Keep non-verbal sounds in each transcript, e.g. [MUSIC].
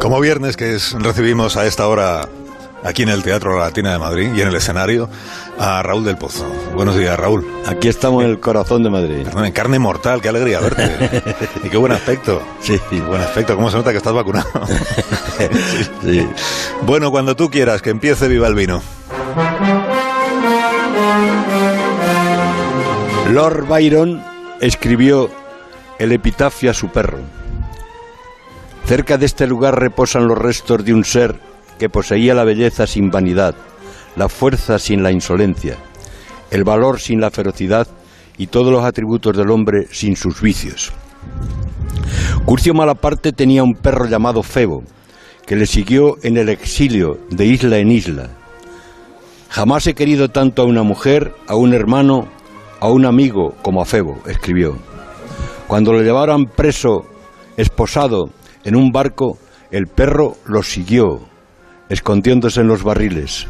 Como viernes, que es, recibimos a esta hora aquí en el Teatro Latina de Madrid y en el escenario a Raúl del Pozo. Buenos días, Raúl. Aquí estamos en el corazón de Madrid. Perdón, en carne mortal, qué alegría verte. [LAUGHS] y qué buen aspecto. Sí. Buen aspecto, cómo se nota que estás vacunado. [LAUGHS] Sí. Bueno, cuando tú quieras, que empiece Viva el Vino. Lord Byron escribió el epitafio a su perro. Cerca de este lugar reposan los restos de un ser que poseía la belleza sin vanidad, la fuerza sin la insolencia, el valor sin la ferocidad y todos los atributos del hombre sin sus vicios. Curcio Malaparte tenía un perro llamado Febo, que le siguió en el exilio de isla en isla. Jamás he querido tanto a una mujer, a un hermano, a un amigo como a Febo, escribió. Cuando lo llevaron preso, esposado, en un barco, el perro lo siguió, escondiéndose en los barriles.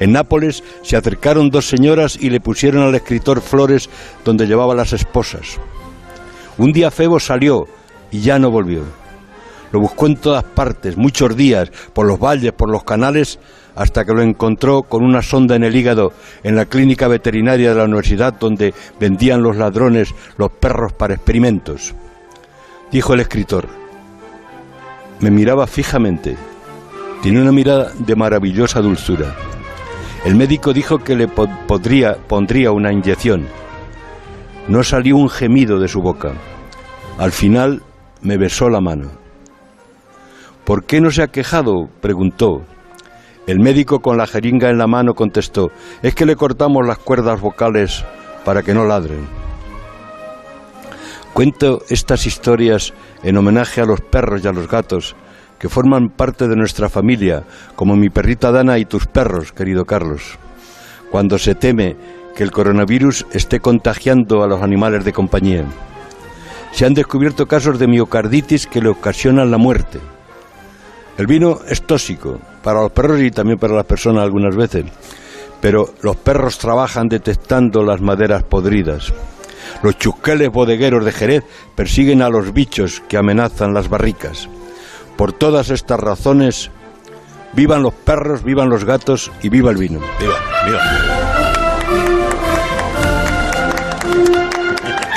En Nápoles se acercaron dos señoras y le pusieron al escritor flores donde llevaba las esposas. Un día Febo salió y ya no volvió. Lo buscó en todas partes, muchos días, por los valles, por los canales, hasta que lo encontró con una sonda en el hígado en la clínica veterinaria de la universidad donde vendían los ladrones los perros para experimentos. Dijo el escritor, me miraba fijamente, tenía una mirada de maravillosa dulzura. El médico dijo que le podría, pondría una inyección. No salió un gemido de su boca. Al final me besó la mano. ¿Por qué no se ha quejado? preguntó. El médico con la jeringa en la mano contestó, es que le cortamos las cuerdas vocales para que no ladren. Cuento estas historias en homenaje a los perros y a los gatos que forman parte de nuestra familia, como mi perrita Dana y tus perros, querido Carlos. Cuando se teme que el coronavirus esté contagiando a los animales de compañía. Se han descubierto casos de miocarditis que le ocasionan la muerte. El vino es tóxico para los perros y también para las personas algunas veces, pero los perros trabajan detectando las maderas podridas. Los chusqueles bodegueros de Jerez persiguen a los bichos que amenazan las barricas. Por todas estas razones, vivan los perros, vivan los gatos y viva el vino.